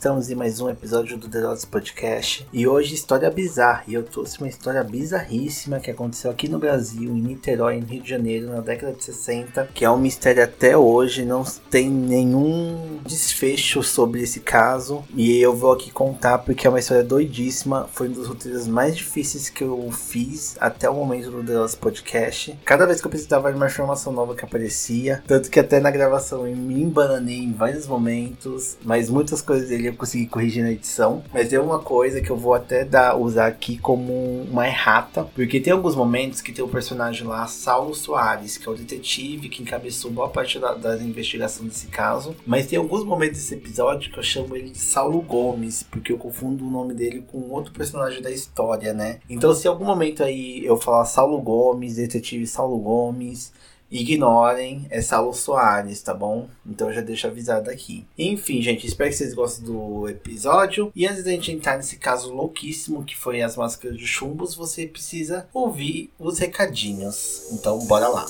estamos em mais um episódio do The Podcast e hoje história bizarra. E eu trouxe uma história bizarríssima que aconteceu aqui no Brasil, em Niterói, no Rio de Janeiro, na década de 60, que é um mistério até hoje, não tem nenhum desfecho sobre esse caso. E eu vou aqui contar porque é uma história doidíssima, foi um dos roteiros mais difíceis que eu fiz até o momento do The Podcast. Cada vez que eu precisava de uma informação nova que aparecia, tanto que até na gravação eu me embananei em vários momentos, mas muitas coisas dele eu consegui corrigir na edição. Mas é uma coisa que eu vou até dar, usar aqui como uma errata, porque tem alguns momentos que tem o um personagem lá, Saulo Soares, que é o detetive que encabeçou boa parte da, da investigação desse caso. Mas tem alguns momentos desse episódio que eu chamo ele de Saulo Gomes, porque eu confundo o nome dele com outro personagem da história, né? Então, se em algum momento aí eu falar Saulo Gomes, detetive Saulo Gomes, ignorem, é Saulo Soares, tá bom? Então já deixo avisado aqui. Enfim, gente, espero que vocês gostem do episódio. E antes da gente entrar nesse caso louquíssimo que foi as máscaras de chumbos, você precisa ouvir os recadinhos. Então, bora lá.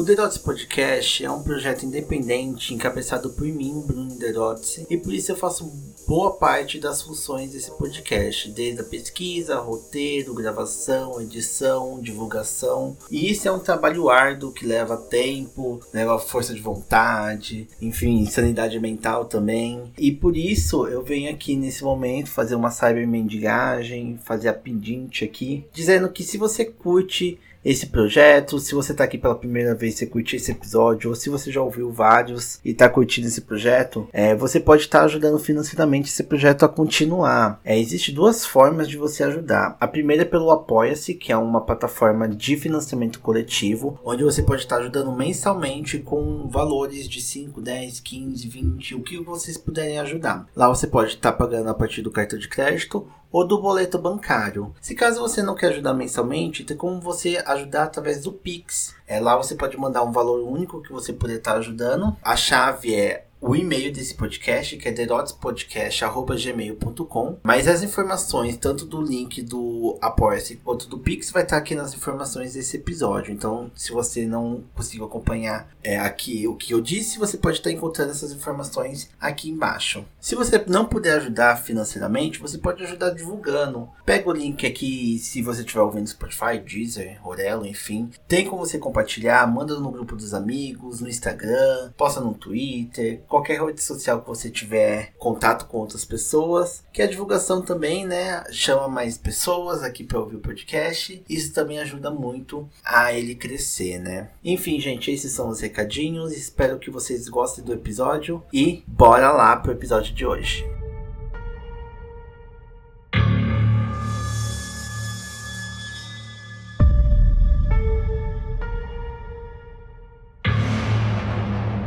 O Derotes Podcast é um projeto independente encabeçado por mim, Bruno Derotes, e por isso eu faço boa parte das funções desse podcast, desde a pesquisa, roteiro, gravação, edição, divulgação. E isso é um trabalho árduo que leva tempo, leva força de vontade, enfim, sanidade mental também. E por isso eu venho aqui nesse momento fazer uma cyber mendigagem, fazer a pedinte aqui, dizendo que se você curte esse projeto. Se você está aqui pela primeira vez, você curtiu esse episódio, ou se você já ouviu vários e está curtindo esse projeto, é, você pode estar tá ajudando financeiramente esse projeto a continuar. É, Existem duas formas de você ajudar. A primeira é pelo Apoia-se, que é uma plataforma de financiamento coletivo, onde você pode estar tá ajudando mensalmente com valores de 5, 10, 15, 20, o que vocês puderem ajudar. Lá você pode estar tá pagando a partir do cartão de crédito ou do boleto bancário. Se caso você não quer ajudar mensalmente, tem como você ajudar através do Pix. É, lá você pode mandar um valor único que você puder estar ajudando. A chave é o e-mail desse podcast, que é derotespodcast.gmail.com. Mas as informações, tanto do link do Apoia-se quanto do Pix, vai estar aqui nas informações desse episódio. Então, se você não conseguiu acompanhar é, aqui o que eu disse, você pode estar encontrando essas informações aqui embaixo. Se você não puder ajudar financeiramente, você pode ajudar divulgando. Pega o link aqui, se você estiver ouvindo Spotify, Deezer, Orelo, enfim. Tem como você compartilhar, manda no grupo dos amigos, no Instagram, posta no Twitter qualquer rede social que você tiver contato com outras pessoas, que a divulgação também, né, chama mais pessoas aqui para ouvir o podcast. Isso também ajuda muito a ele crescer, né? Enfim, gente, esses são os recadinhos. Espero que vocês gostem do episódio e bora lá pro episódio de hoje.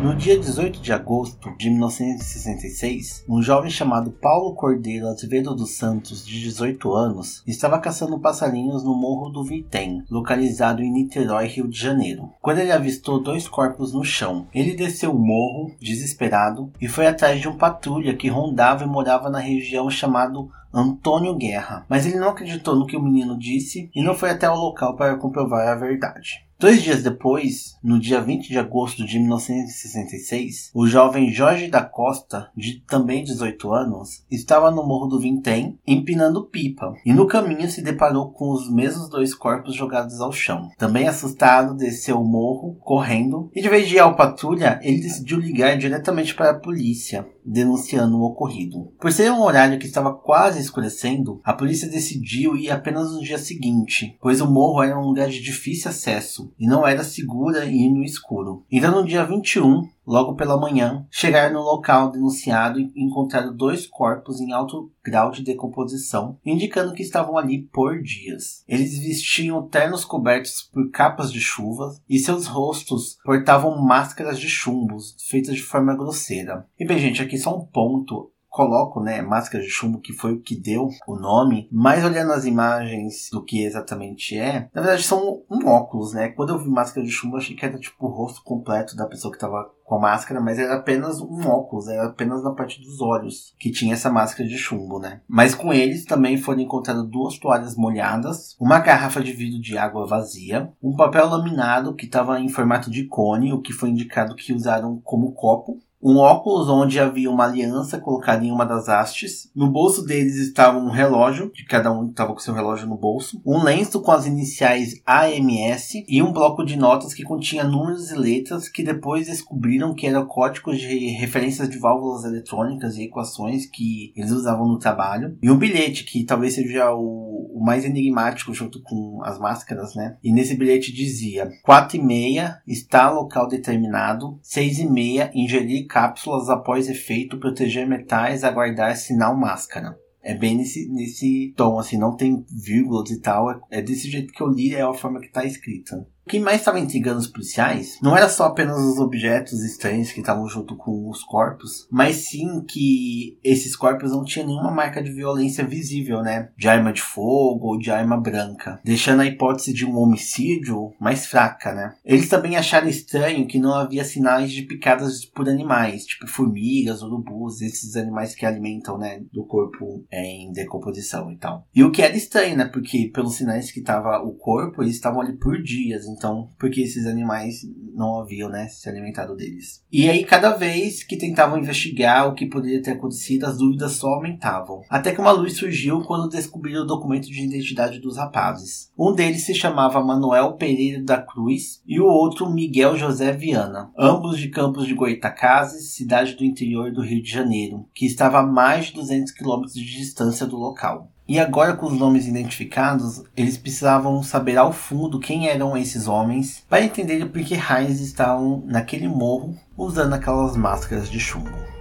No dia 18 de agosto de 1966, um jovem chamado Paulo Cordeiro Azevedo dos Santos, de 18 anos, estava caçando passarinhos no Morro do Vitem, localizado em Niterói, Rio de Janeiro. Quando ele avistou dois corpos no chão, ele desceu o morro, desesperado, e foi atrás de um patrulha que rondava e morava na região chamado Antônio Guerra, mas ele não acreditou no que o menino disse e não foi até o local para comprovar a verdade. Dois dias depois, no dia 20 de agosto de 1966, o jovem Jorge da Costa, de também 18 anos, estava no Morro do Vintém empinando pipa e no caminho se deparou com os mesmos dois corpos jogados ao chão. Também assustado, desceu o morro correndo e de vez de ir ao patrulha, ele decidiu ligar diretamente para a polícia, denunciando o ocorrido. Por ser um horário que estava quase escurecendo, a polícia decidiu ir apenas no dia seguinte, pois o morro era um lugar de difícil acesso e não era segura ir no escuro. Então, no dia 21, logo pela manhã, chegaram no local denunciado e encontraram dois corpos em alto grau de decomposição, indicando que estavam ali por dias. Eles vestiam ternos cobertos por capas de chuva e seus rostos portavam máscaras de chumbos feitas de forma grosseira. E bem, gente, aqui só um ponto colocam, né, máscara de chumbo, que foi o que deu o nome, mas olhando as imagens do que exatamente é, na verdade são um óculos, né? Quando eu vi máscara de chumbo, achei que era tipo o rosto completo da pessoa que tava com a máscara, mas era apenas um óculos, era apenas na parte dos olhos que tinha essa máscara de chumbo, né? Mas com eles também foram encontradas duas toalhas molhadas, uma garrafa de vidro de água vazia, um papel laminado que estava em formato de cone, o que foi indicado que usaram como copo, um óculos onde havia uma aliança colocada em uma das hastes. No bolso deles estava um relógio, de cada um estava com seu relógio no bolso, um lenço com as iniciais AMS e um bloco de notas que continha números e letras que depois descobriram que eram códigos de referências de válvulas eletrônicas e equações que eles usavam no trabalho. E um bilhete que talvez seja o, o mais enigmático junto com as máscaras, né? E nesse bilhete dizia: 4 e meia está local determinado, 6 e meia ingerir cápsulas após efeito, proteger metais, aguardar sinal máscara. É bem nesse, nesse tom, assim, não tem vírgulas e tal. É, é desse jeito que eu li, é a forma que tá escrita. O que mais estava intrigando os policiais não era só apenas os objetos estranhos que estavam junto com os corpos, mas sim que esses corpos não tinham nenhuma marca de violência visível, né? De arma de fogo ou de arma branca, deixando a hipótese de um homicídio mais fraca, né? Eles também acharam estranho que não havia sinais de picadas por animais, tipo formigas, urubus, esses animais que alimentam, né, do corpo em decomposição e tal. E o que era estranho, né? Porque pelos sinais que tava o corpo, eles estavam ali por dias, então, porque esses animais não haviam, né, se alimentado deles. E aí, cada vez que tentavam investigar o que poderia ter acontecido, as dúvidas só aumentavam. Até que uma luz surgiu quando descobriram o documento de identidade dos rapazes. Um deles se chamava Manuel Pereira da Cruz e o outro Miguel José Viana, ambos de Campos de Goitacazes, cidade do interior do Rio de Janeiro, que estava a mais de 200 quilômetros de distância do local. E agora com os nomes identificados, eles precisavam saber ao fundo quem eram esses homens para entender por que raios estavam naquele morro usando aquelas máscaras de chumbo.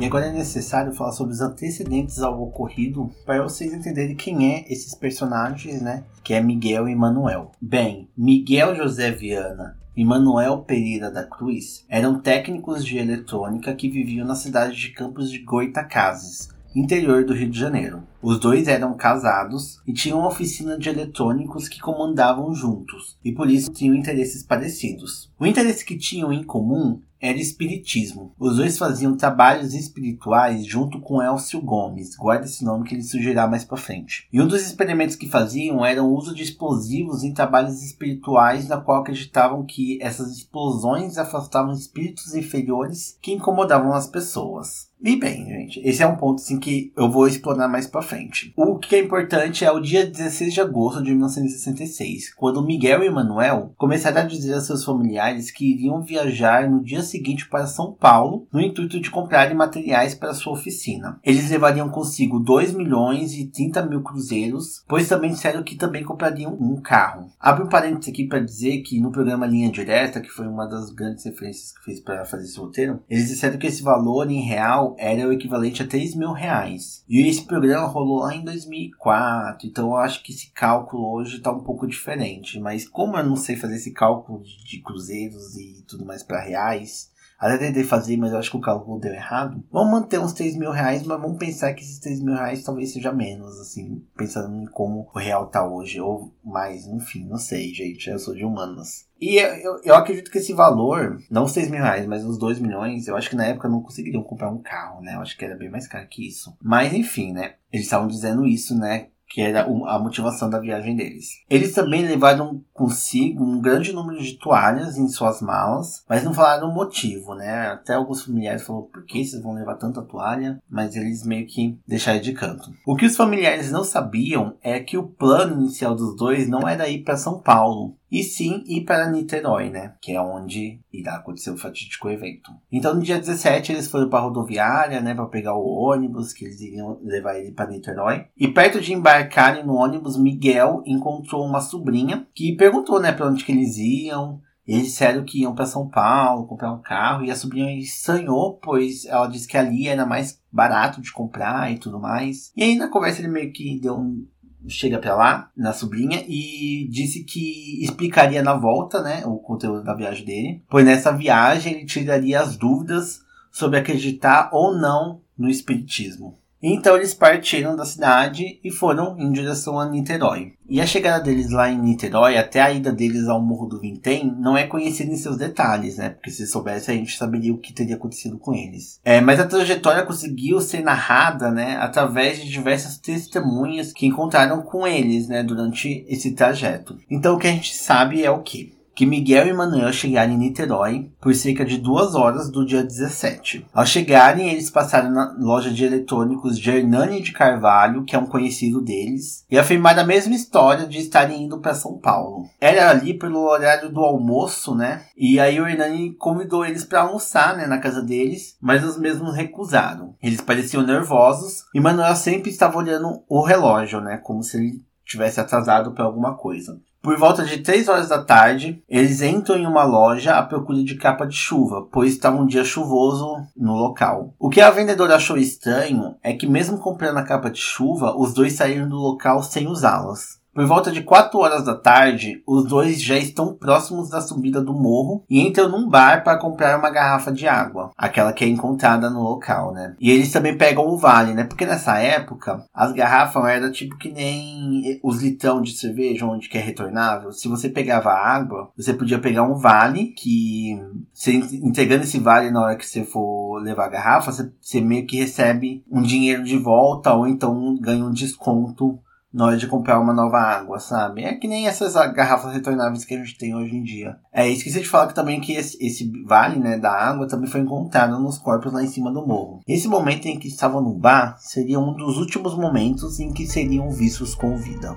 E agora é necessário falar sobre os antecedentes ao ocorrido para vocês entenderem quem é esses personagens, né? Que é Miguel e Manuel. Bem, Miguel José Viana e Manuel Pereira da Cruz eram técnicos de eletrônica que viviam na cidade de Campos de Goitacazes, interior do Rio de Janeiro. Os dois eram casados e tinham uma oficina de eletrônicos que comandavam juntos, e por isso tinham interesses parecidos. O interesse que tinham em comum era espiritismo. Os dois faziam trabalhos espirituais junto com Elcio Gomes, guarda esse nome que ele sugerirá mais para frente. E um dos experimentos que faziam era o uso de explosivos em trabalhos espirituais, na qual acreditavam que essas explosões afastavam espíritos inferiores que incomodavam as pessoas. E bem, gente, esse é um ponto assim, que eu vou explorar mais para frente. O que é importante é o dia 16 de agosto de 1966, quando Miguel e Manuel começaram a dizer a seus familiares que iriam viajar no dia seguinte para São Paulo, no intuito de comprarem materiais para sua oficina. Eles levariam consigo 2 milhões e 30 mil cruzeiros, pois também disseram que também comprariam um carro. Abro um parênteses aqui para dizer que no programa Linha Direta, que foi uma das grandes referências que fiz para fazer esse roteiro, eles disseram que esse valor em real era o equivalente a 3 mil reais. E esse programa rolou lá em 2004, então eu acho que esse cálculo hoje está um pouco diferente. Mas como eu não sei fazer esse cálculo de, de cruzeiros e tudo mais para reais, até tentei fazer, mas eu acho que o cálculo deu errado. Vamos manter uns 3 mil reais, mas vamos pensar que esses 3 mil reais talvez seja menos, assim, pensando em como o real tá hoje, ou mais, enfim, não sei, gente, eu sou de humanas. E eu, eu acredito que esse valor, não os 6 mil reais, mas os 2 milhões, eu acho que na época não conseguiriam comprar um carro, né? Eu acho que era bem mais caro que isso. Mas enfim, né? Eles estavam dizendo isso, né? Que era a motivação da viagem deles. Eles também levaram consigo um grande número de toalhas em suas malas, mas não falaram o motivo, né? Até alguns familiares falaram por que vocês vão levar tanta toalha, mas eles meio que deixaram de canto. O que os familiares não sabiam é que o plano inicial dos dois não era ir para São Paulo, e sim ir para Niterói, né? Que é onde irá acontecer o fatídico evento. Então, no dia 17, eles foram para a rodoviária, né? Para pegar o ônibus, que eles iriam levar ele para Niterói. E perto de embarcarem no ônibus, Miguel encontrou uma sobrinha que perguntou, né? Para onde que eles iam. Eles disseram que iam para São Paulo comprar um carro e a sobrinha estranhou, pois ela disse que ali era mais barato de comprar e tudo mais. E aí na conversa ele meio que deu um chega para lá, na sobrinha, e disse que explicaria na volta, né, o conteúdo da viagem dele, pois nessa viagem ele tiraria as dúvidas sobre acreditar ou não no espiritismo. Então eles partiram da cidade e foram em direção a Niterói. E a chegada deles lá em Niterói, até a ida deles ao Morro do Vintém, não é conhecida em seus detalhes, né? Porque se soubesse a gente saberia o que teria acontecido com eles. É, mas a trajetória conseguiu ser narrada, né? Através de diversas testemunhas que encontraram com eles, né? Durante esse trajeto. Então o que a gente sabe é o que? Que Miguel e Manuel chegaram em Niterói por cerca de duas horas do dia 17. Ao chegarem, eles passaram na loja de eletrônicos de Hernani de Carvalho, que é um conhecido deles, e afirmaram a mesma história de estarem indo para São Paulo. Era ali pelo horário do almoço, né? E aí o Hernani convidou eles para almoçar, né, na casa deles, mas os mesmos recusaram. Eles pareciam nervosos e Manuel sempre estava olhando o relógio, né, como se ele tivesse atrasado para alguma coisa. Por volta de 3 horas da tarde, eles entram em uma loja à procura de capa de chuva, pois estava um dia chuvoso no local. O que a vendedora achou estranho é que, mesmo comprando a capa de chuva, os dois saíram do local sem usá-las. Por volta de 4 horas da tarde, os dois já estão próximos da subida do morro e entram num bar para comprar uma garrafa de água, aquela que é encontrada no local, né? E eles também pegam o vale, né? Porque nessa época as garrafas eram tipo que nem os litrão de cerveja, onde que é retornável. Se você pegava água, você podia pegar um vale que, você entregando esse vale na hora que você for levar a garrafa, você meio que recebe um dinheiro de volta ou então ganha um desconto na hora de comprar uma nova água, sabe? É que nem essas garrafas retornáveis que a gente tem hoje em dia. É, esqueci de falar que também que esse, esse, vale, né, da água também foi encontrado nos corpos lá em cima do morro. Esse momento em que estavam no bar seria um dos últimos momentos em que seriam vistos com vida.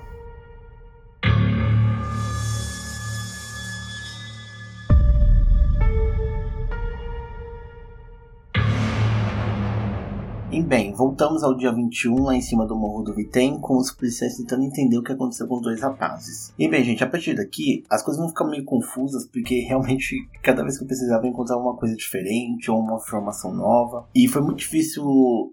E bem, voltamos ao dia 21 lá em cima do Morro do Vitem, com os policiais tentando entender o que aconteceu com os dois rapazes. E bem, gente, a partir daqui as coisas vão ficar meio confusas, porque realmente cada vez que eu precisava encontrar uma coisa diferente ou uma informação nova. E foi muito difícil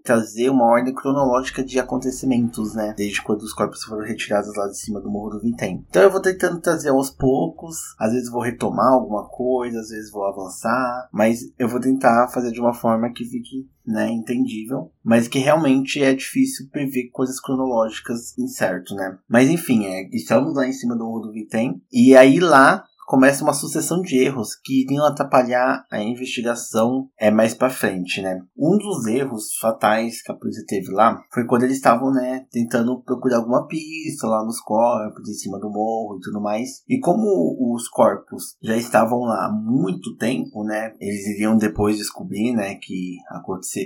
trazer uma ordem cronológica de acontecimentos, né? Desde quando os corpos foram retirados lá de cima do Morro do Vintem. Então eu vou tentando trazer aos poucos, às vezes vou retomar alguma coisa, às vezes vou avançar, mas eu vou tentar fazer de uma forma que fique né, entendível, mas que realmente é difícil prever coisas cronológicas incerto, né? Mas enfim, é, estamos lá em cima do Morro do Vitem, e aí lá começa uma sucessão de erros que iriam atrapalhar a investigação é mais para frente, né? Um dos erros fatais que a polícia teve lá foi quando eles estavam, né, tentando procurar alguma pista lá nos corpos, em cima do morro e tudo mais. E como os corpos já estavam lá há muito tempo, né, eles iriam depois descobrir, né, que aconteceu,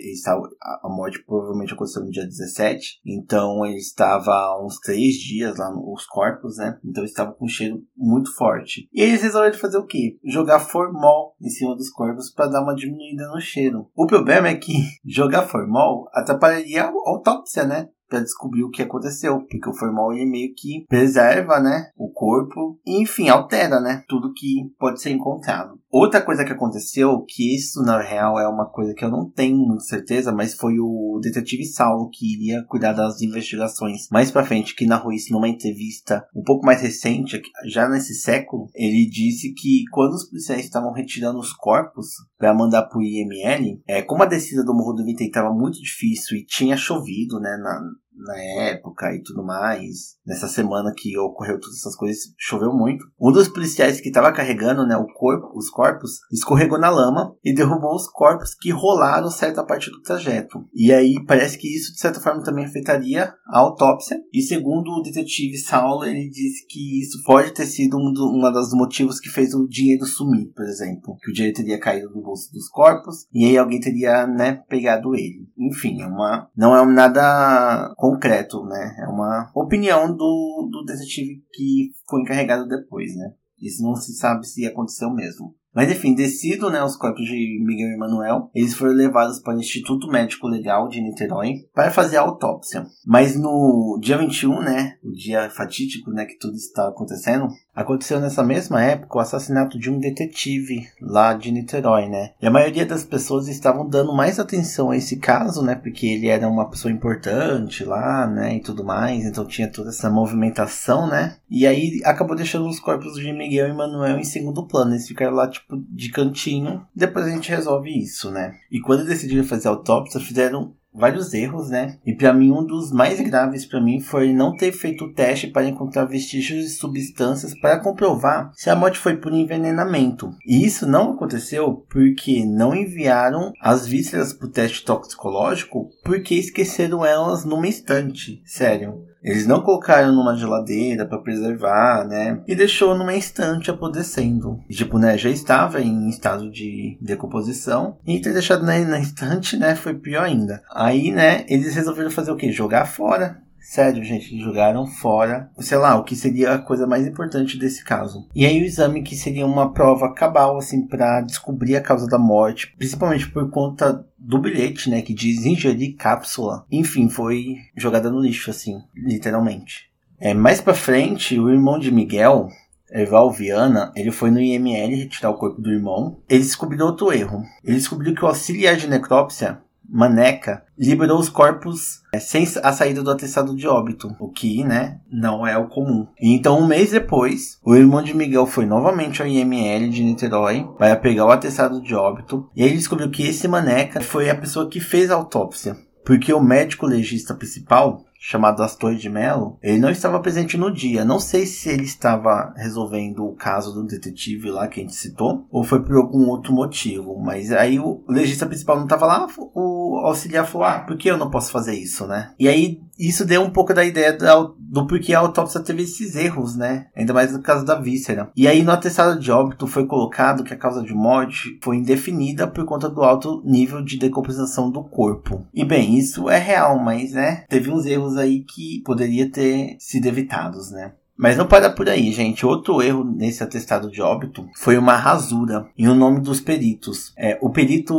a morte provavelmente aconteceu no dia 17. Então ele estava há uns três dias lá nos corpos, né? Então estava com um cheiro muito forte. E eles resolveram fazer o quê? Jogar formol em cima dos corpos para dar uma diminuída no cheiro. O problema é que jogar formol atrapalharia a autópsia, né? Para descobrir o que aconteceu, porque o formol ele meio que preserva, né, o corpo e enfim, altera, né, tudo que pode ser encontrado. Outra coisa que aconteceu, que isso na real é uma coisa que eu não tenho certeza, mas foi o detetive Saulo que iria cuidar das investigações mais para frente, que narrou isso numa entrevista um pouco mais recente, já nesse século, ele disse que quando os policiais estavam retirando os corpos para mandar pro IML, é, como a descida do Morro do Vintém estava muito difícil e tinha chovido, né, na, na época e tudo mais. Nessa semana que ocorreu todas essas coisas, choveu muito. Um dos policiais que estava carregando né, o corpo, os corpos escorregou na lama e derrubou os corpos que rolaram certa parte do trajeto. E aí parece que isso de certa forma também afetaria a autópsia. E segundo o detetive Saulo, ele disse que isso pode ter sido um, do, um dos motivos que fez o dinheiro sumir, por exemplo. Que o dinheiro teria caído do bolso dos corpos e aí alguém teria né, pegado ele. Enfim, é uma, não é nada concreto, né? É uma opinião do, do detetive que foi encarregado depois, né? Isso não se sabe se aconteceu mesmo. Mas enfim, descido né, os corpos de Miguel e Manuel, eles foram levados para o Instituto Médico Legal de Niterói para fazer a autópsia. Mas no dia 21, né, o dia fatídico, né, que tudo está acontecendo, Aconteceu nessa mesma época o assassinato de um detetive lá de Niterói, né? E a maioria das pessoas estavam dando mais atenção a esse caso, né? Porque ele era uma pessoa importante lá, né? E tudo mais, então tinha toda essa movimentação, né? E aí acabou deixando os corpos de Miguel e Manuel em segundo plano. Eles ficaram lá, tipo, de cantinho. Depois a gente resolve isso, né? E quando decidiram fazer a autópsia, fizeram vários erros, né? E para mim um dos mais graves para mim foi não ter feito o teste para encontrar vestígios de substâncias para comprovar se a morte foi por envenenamento. E isso não aconteceu porque não enviaram as vísceras para o teste toxicológico porque esqueceram elas numa estante. Sério. Eles não colocaram numa geladeira para preservar, né? E deixou numa estante apodrecendo. E, tipo, né, já estava em estado de decomposição. E ter deixado na, na estante, né, foi pior ainda. Aí, né, eles resolveram fazer o quê? Jogar fora. Sério, gente, jogaram fora, sei lá, o que seria a coisa mais importante desse caso. E aí o exame que seria uma prova cabal, assim, para descobrir a causa da morte, principalmente por conta do bilhete, né, que diz ingerir cápsula. Enfim, foi jogada no lixo, assim, literalmente. É, mais pra frente, o irmão de Miguel, Eval Viana, ele foi no IML retirar o corpo do irmão. Ele descobriu outro erro. Ele descobriu que o auxiliar de necrópsia Maneca liberou os corpos é, sem a saída do atestado de óbito, o que, né, não é o comum. Então, um mês depois, o irmão de Miguel foi novamente ao IML de Niterói para pegar o atestado de óbito e ele descobriu que esse Maneca foi a pessoa que fez a autópsia. Porque o médico legista principal chamado Astor de Mello, ele não estava presente no dia. Não sei se ele estava resolvendo o caso do detetive lá que a gente citou, ou foi por algum outro motivo. Mas aí o legista principal não estava lá, o auxiliar falou: ah, por que eu não posso fazer isso, né? E aí isso deu um pouco da ideia do, do porquê a autópsia teve esses erros, né? Ainda mais no caso da víscera. E aí no atestado de óbito foi colocado que a causa de morte foi indefinida por conta do alto nível de decomposição do corpo. E bem, isso é real, mas né, teve uns erros aí que poderia ter sido evitados, né? Mas não para por aí, gente. Outro erro nesse atestado de óbito foi uma rasura em o nome dos peritos. É, o perito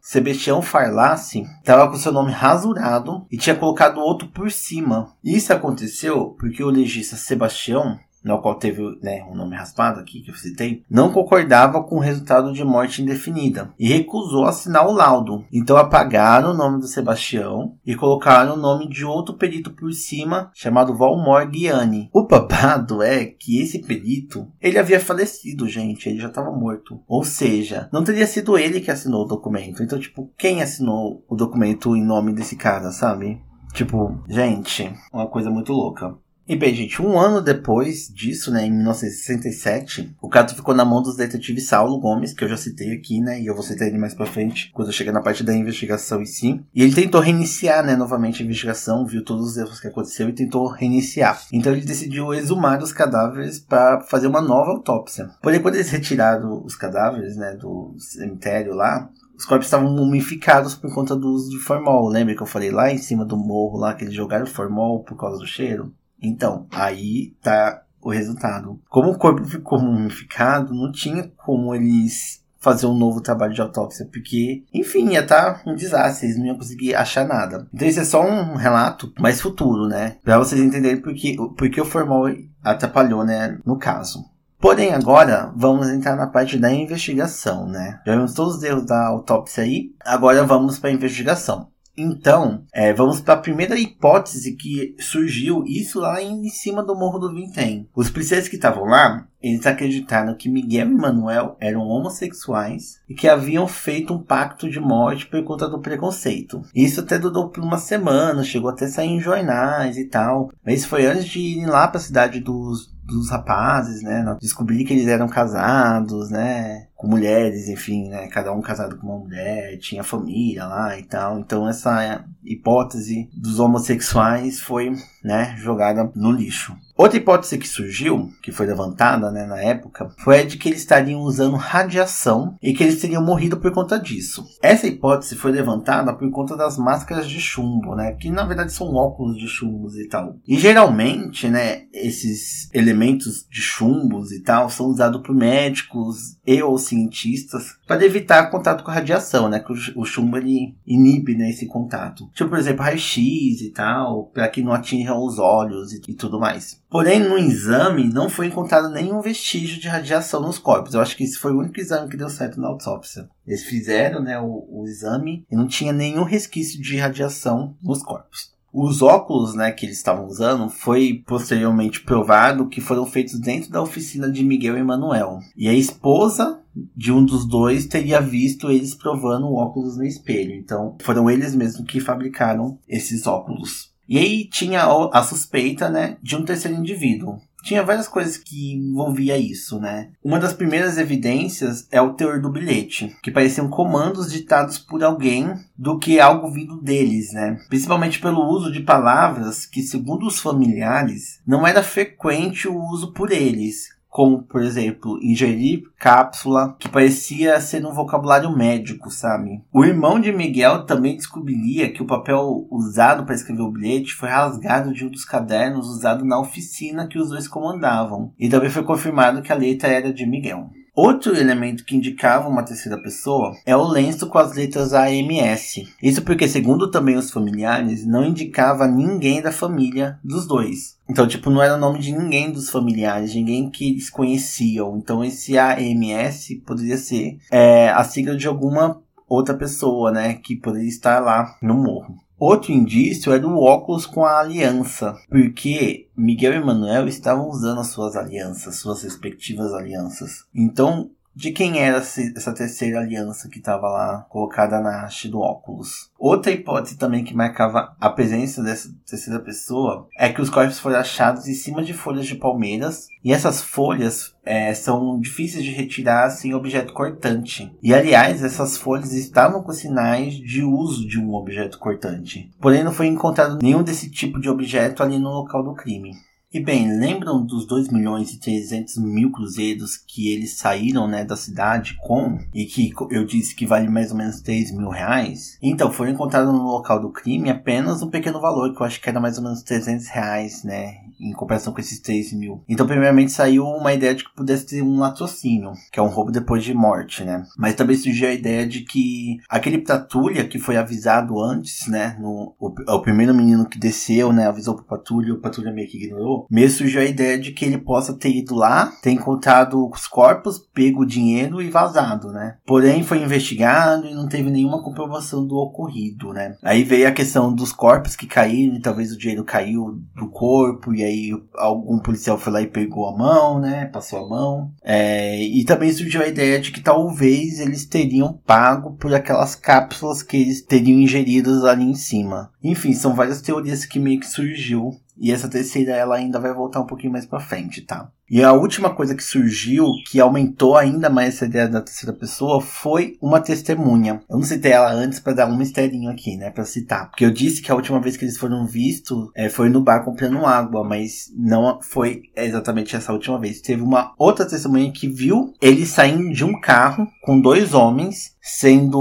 Sebastião Farlace estava com seu nome rasurado e tinha colocado outro por cima. Isso aconteceu porque o legista Sebastião no qual teve né, um nome raspado aqui que eu citei, não concordava com o resultado de morte indefinida e recusou assinar o laudo. Então apagaram o nome do Sebastião e colocaram o nome de outro perito por cima, chamado Valmor Guiani. O babado é que esse perito, ele havia falecido, gente, ele já estava morto. Ou seja, não teria sido ele que assinou o documento. Então, tipo, quem assinou o documento em nome desse cara, sabe? Tipo, gente, uma coisa muito louca. E bem, gente, um ano depois disso, né, em 1967, o caso ficou na mão dos detetives Saulo Gomes, que eu já citei aqui, né, e eu vou citar ele mais pra frente, quando eu chegar na parte da investigação em si. E ele tentou reiniciar, né, novamente a investigação, viu todos os erros que aconteceu e tentou reiniciar. Então ele decidiu exumar os cadáveres para fazer uma nova autópsia. Porém, quando eles retiraram os cadáveres, né, do cemitério lá, os corpos estavam mumificados por conta do uso de formol. Lembra que eu falei lá em cima do morro lá que eles jogaram formol por causa do cheiro? Então, aí tá o resultado. Como o corpo ficou mumificado, não tinha como eles fazer um novo trabalho de autópsia, porque, enfim, ia estar tá um desastre, eles não iam conseguir achar nada. Então isso é só um relato mais futuro, né? Pra vocês entenderem porque, porque o formal atrapalhou, né, no caso. Porém, agora vamos entrar na parte da investigação, né? Já vimos todos os erros da autópsia aí, agora vamos para a investigação. Então, é, vamos para a primeira hipótese que surgiu, isso lá em cima do Morro do Vintém. Os policiais que estavam lá, eles acreditaram que Miguel e Manuel eram homossexuais e que haviam feito um pacto de morte por conta do preconceito. Isso até durou por uma semana, chegou até sair em jornais e tal. Mas foi antes de irem lá para a cidade dos, dos rapazes, né? Descobrir que eles eram casados, né? Com mulheres, enfim, né? Cada um casado com uma mulher, tinha família lá e tal. Então essa hipótese dos homossexuais foi, né, jogada no lixo. Outra hipótese que surgiu, que foi levantada né, na época, foi a de que eles estariam usando radiação e que eles teriam morrido por conta disso. Essa hipótese foi levantada por conta das máscaras de chumbo, né, que na verdade são óculos de chumbos e tal. E geralmente, né, esses elementos de chumbos e tal são usados por médicos e ou cientistas para evitar contato com a radiação, né, que o chumbo ele inibe né, esse contato. Tipo, por exemplo, raio-x e tal, para que não atinja os olhos e, e tudo mais. Porém, no exame não foi encontrado nenhum vestígio de radiação nos corpos. Eu acho que esse foi o único exame que deu certo na autópsia. Eles fizeram né, o, o exame e não tinha nenhum resquício de radiação nos corpos. Os óculos né, que eles estavam usando foi posteriormente provado que foram feitos dentro da oficina de Miguel Emanuel. E a esposa de um dos dois teria visto eles provando óculos no espelho. Então foram eles mesmos que fabricaram esses óculos. E aí tinha a suspeita, né, de um terceiro indivíduo. Tinha várias coisas que envolvia isso, né? Uma das primeiras evidências é o teor do bilhete, que pareciam comandos ditados por alguém do que algo vindo deles, né? Principalmente pelo uso de palavras que, segundo os familiares, não era frequente o uso por eles, como, por exemplo, ingerir cápsula, que parecia ser um vocabulário médico, sabe? O irmão de Miguel também descobriria que o papel usado para escrever o bilhete foi rasgado de um dos cadernos usado na oficina que os dois comandavam, e também foi confirmado que a letra era de Miguel. Outro elemento que indicava uma terceira pessoa é o lenço com as letras AMS. Isso porque, segundo também os familiares, não indicava ninguém da família dos dois. Então, tipo, não era o nome de ninguém dos familiares, ninguém que eles conheciam. Então, esse AMS poderia ser é, a sigla de alguma outra pessoa, né, que poderia estar lá no morro. Outro indício era o óculos com a aliança, porque Miguel e Manuel estavam usando as suas alianças, suas respectivas alianças. Então, de quem era essa terceira aliança que estava lá colocada na haste do óculos. Outra hipótese também que marcava a presença dessa terceira pessoa é que os corpos foram achados em cima de folhas de palmeiras e essas folhas é, são difíceis de retirar sem objeto cortante. E aliás, essas folhas estavam com sinais de uso de um objeto cortante. Porém, não foi encontrado nenhum desse tipo de objeto ali no local do crime. E bem, lembram dos 2 milhões e 300 mil cruzeiros que eles saíram né, da cidade com e que eu disse que vale mais ou menos 3 mil reais? Então, foram encontrados no local do crime apenas um pequeno valor, que eu acho que era mais ou menos 300 reais, né? em comparação com esses 3 mil. Então, primeiramente, saiu uma ideia de que pudesse ter um latrocínio, que é um roubo depois de morte, né? Mas também surgiu a ideia de que aquele patrulha que foi avisado antes, né? No, o, o primeiro menino que desceu, né? Avisou pro patrulha, o patrulha meio que ignorou. Mesmo surgiu a ideia de que ele possa ter ido lá, ter encontrado os corpos, pego o dinheiro e vazado, né? Porém, foi investigado e não teve nenhuma comprovação do ocorrido, né? Aí veio a questão dos corpos que caíram, e talvez o dinheiro caiu do corpo, e aí algum policial foi lá e pegou a mão, né? Passou a mão. É, e também surgiu a ideia de que talvez eles teriam pago por aquelas cápsulas que eles teriam ingeridas ali em cima. Enfim, são várias teorias que meio que surgiu e essa terceira ela ainda vai voltar um pouquinho mais para frente, tá? E a última coisa que surgiu, que aumentou ainda mais essa ideia da terceira pessoa, foi uma testemunha. Eu não citei ela antes para dar um misterinho aqui, né, para citar, porque eu disse que a última vez que eles foram vistos é, foi no bar comprando água, mas não foi exatamente essa última vez. Teve uma outra testemunha que viu eles saindo de um carro com dois homens, sendo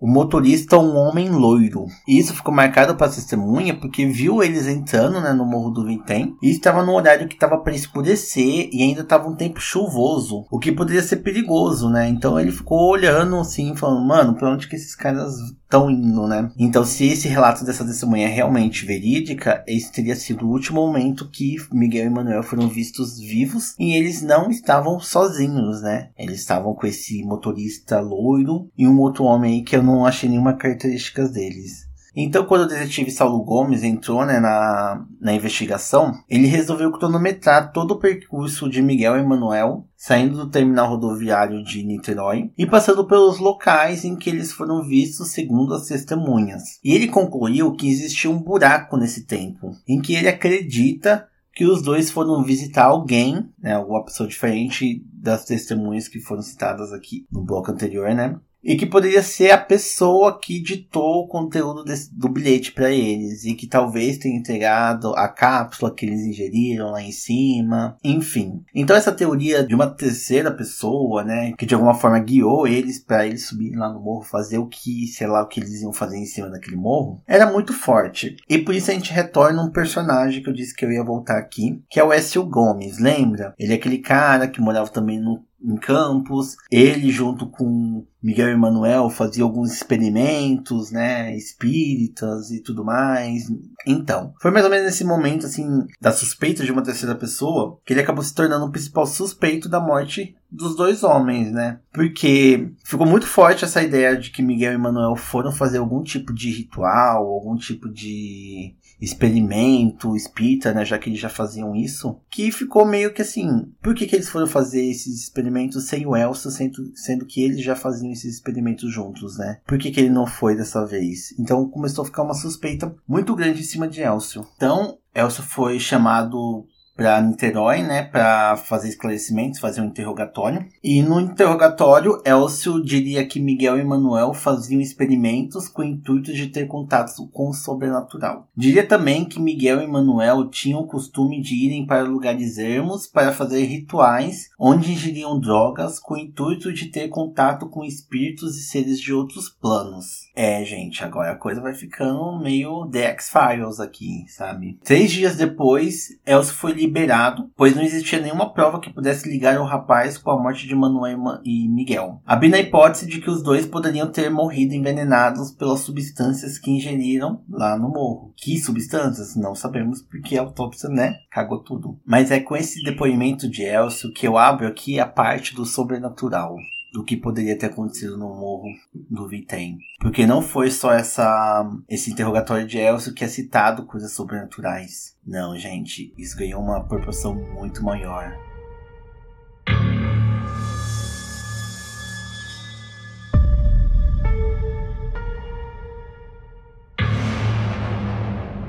o motorista um homem loiro. E isso ficou marcado para a testemunha porque viu eles entrando, né, no Morro do Vintém e estava no horário que estava para escurecer e ainda estava um tempo chuvoso, o que poderia ser perigoso, né? Então ele ficou olhando assim, falando, mano, para onde que esses caras estão indo, né? Então, se esse relato dessa testemunha é realmente verídica, esse teria sido o último momento que Miguel e Manuel foram vistos vivos e eles não estavam sozinhos, né? Eles estavam com esse motorista loiro e um outro homem aí que eu não achei nenhuma característica deles. Então, quando o detetive Saulo Gomes entrou né, na, na investigação, ele resolveu cronometrar todo o percurso de Miguel Emanuel, saindo do terminal rodoviário de Niterói e passando pelos locais em que eles foram vistos segundo as testemunhas. E ele concluiu que existia um buraco nesse tempo, em que ele acredita que os dois foram visitar alguém, né, alguma pessoa diferente das testemunhas que foram citadas aqui no bloco anterior, né? E que poderia ser a pessoa que ditou o conteúdo desse, do bilhete para eles e que talvez tenha entregado a cápsula que eles ingeriram lá em cima, enfim. Então essa teoria de uma terceira pessoa, né, que de alguma forma guiou eles para eles subirem lá no morro, fazer o que, sei lá, o que eles iam fazer em cima daquele morro, era muito forte. E por isso a gente retorna um personagem que eu disse que eu ia voltar aqui, que é o Écio Gomes, lembra? Ele é aquele cara que morava também no em campos. Ele, junto com Miguel Emanuel, fazia alguns experimentos, né, espíritas e tudo mais. Então, foi mais ou menos nesse momento, assim, da suspeita de uma terceira pessoa, que ele acabou se tornando o principal suspeito da morte dos dois homens, né? Porque ficou muito forte essa ideia de que Miguel e Manuel foram fazer algum tipo de ritual, algum tipo de experimento espírita, né, já que eles já faziam isso, que ficou meio que assim, por que, que eles foram fazer esses experimentos sem o Elcio, sendo, sendo que eles já faziam esses experimentos juntos, né? Por que, que ele não foi dessa vez? Então começou a ficar uma suspeita muito grande em cima de Elcio. Então, Elcio foi chamado para Niterói, né, para fazer esclarecimentos, fazer um interrogatório. E no interrogatório, Elcio diria que Miguel e Manuel faziam experimentos com o intuito de ter contato com o sobrenatural. Diria também que Miguel e Manuel tinham o costume de irem para lugares ermos para fazer rituais onde ingeriam drogas com o intuito de ter contato com espíritos e seres de outros planos. É, gente, agora a coisa vai ficando meio The X-Files aqui, sabe? Três dias depois, Elcio foi liberado, pois não existia nenhuma prova que pudesse ligar o rapaz com a morte de Manuel e Miguel. Havia a hipótese de que os dois poderiam ter morrido envenenados pelas substâncias que ingeriram lá no morro. Que substâncias? Não sabemos porque a autópsia, né, cagou tudo. Mas é com esse depoimento de Elcio que eu abro aqui a parte do sobrenatural do que poderia ter acontecido no morro do Vitem. Porque não foi só essa esse interrogatório de Elcio que é citado coisas sobrenaturais. Não, gente, isso ganhou uma proporção muito maior.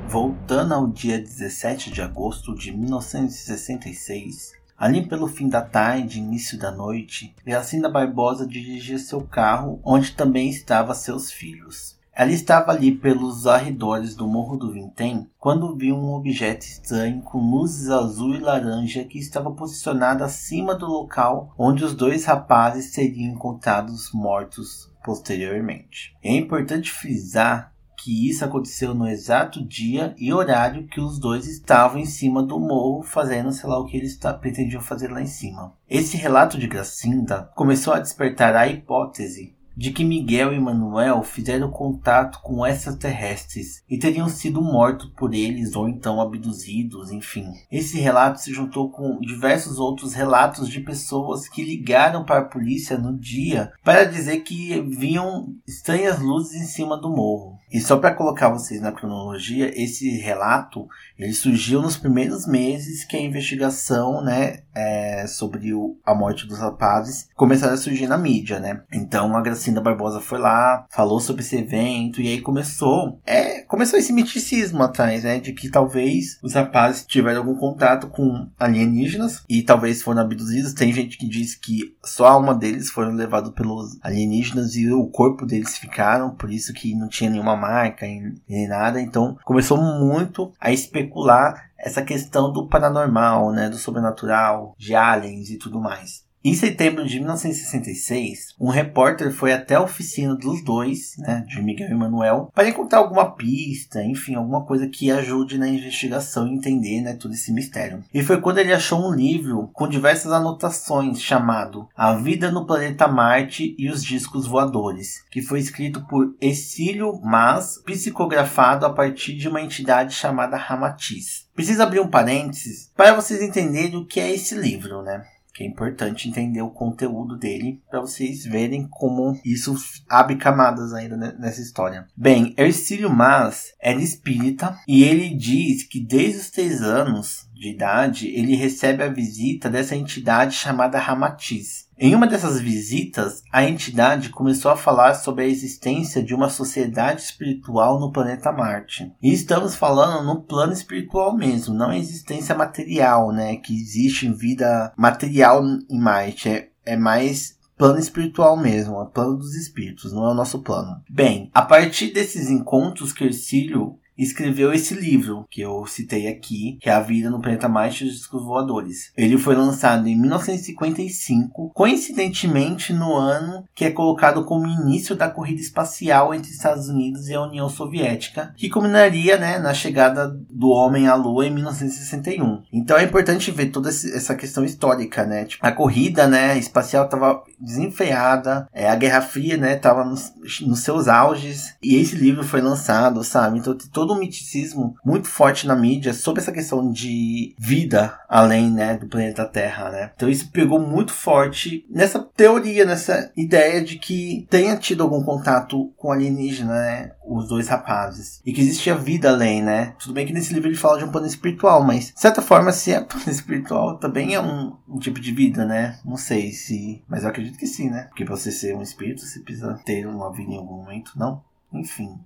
Voltando ao dia 17 de agosto de 1966, Ali pelo fim da tarde, início da noite, Jacinda Barbosa dirigia seu carro, onde também estavam seus filhos. Ela estava ali pelos arredores do Morro do Vintém quando viu um objeto estranho com luzes azul e laranja que estava posicionado acima do local onde os dois rapazes seriam encontrados mortos posteriormente. É importante frisar que isso aconteceu no exato dia e horário que os dois estavam em cima do morro fazendo sei lá o que eles pretendiam fazer lá em cima. Esse relato de Gracinda começou a despertar a hipótese de que Miguel e Manuel fizeram contato com extraterrestres e teriam sido mortos por eles ou então abduzidos, enfim. Esse relato se juntou com diversos outros relatos de pessoas que ligaram para a polícia no dia para dizer que viam estranhas luzes em cima do morro. E só para colocar vocês na cronologia, esse relato ele surgiu nos primeiros meses que a investigação, né, é, sobre o, a morte dos rapazes começaram a surgir na mídia, né? Então a Gracinda Barbosa foi lá, falou sobre esse evento e aí começou, é, começou esse miticismo atrás, né, de que talvez os rapazes tiveram algum contato com alienígenas e talvez foram abduzidos. Tem gente que diz que só a alma deles foram levados pelos alienígenas e o corpo deles ficaram, por isso que não tinha nenhuma marca nem nada. Então começou muito a especular essa questão do paranormal, né, do sobrenatural, de aliens e tudo mais. Em setembro de 1966, um repórter foi até a oficina dos dois, né, de Miguel e Manuel, para encontrar alguma pista, enfim, alguma coisa que ajude na investigação e entender, né, todo esse mistério. E foi quando ele achou um livro com diversas anotações chamado A Vida no Planeta Marte e os Discos Voadores, que foi escrito por Exílio Mas, psicografado a partir de uma entidade chamada Ramatiz. Preciso abrir um parênteses para vocês entenderem o que é esse livro, né? Que é importante entender o conteúdo dele para vocês verem como isso abre camadas ainda nessa história. Bem, Ercílio Mas era espírita e ele diz que desde os três anos de idade ele recebe a visita dessa entidade chamada Ramatiz. Em uma dessas visitas, a entidade começou a falar sobre a existência de uma sociedade espiritual no planeta Marte. E estamos falando no plano espiritual mesmo, não a existência material, né? Que existe em vida material em Marte. É, é mais plano espiritual mesmo, é plano dos espíritos, não é o nosso plano. Bem, a partir desses encontros que Ercílio escreveu esse livro que eu citei aqui, que é A Vida no Planeta Marte dos Discos Voadores. Ele foi lançado em 1955, coincidentemente no ano que é colocado como início da corrida espacial entre Estados Unidos e a União Soviética, que culminaria né, na chegada do homem à Lua em 1961. Então é importante ver toda essa questão histórica, né? Tipo, a corrida né, espacial estava desenfreada, é, a Guerra Fria né, estava nos, nos seus auges, e esse livro foi lançado, sabe? Então tem todo um miticismo muito forte na mídia sobre essa questão de vida além né, do planeta Terra, né? Então isso pegou muito forte nessa teoria, nessa ideia de que tenha tido algum contato com alienígena, né? Os dois rapazes. E que existia vida além, né? Tudo bem que nesse livro ele fala de um plano espiritual, mas de certa forma, se é plano espiritual, também é um, um tipo de vida, né? Não sei se. Mas eu acredito que sim, né? Porque pra você ser um espírito, você precisa ter uma vida em algum momento, não? Enfim.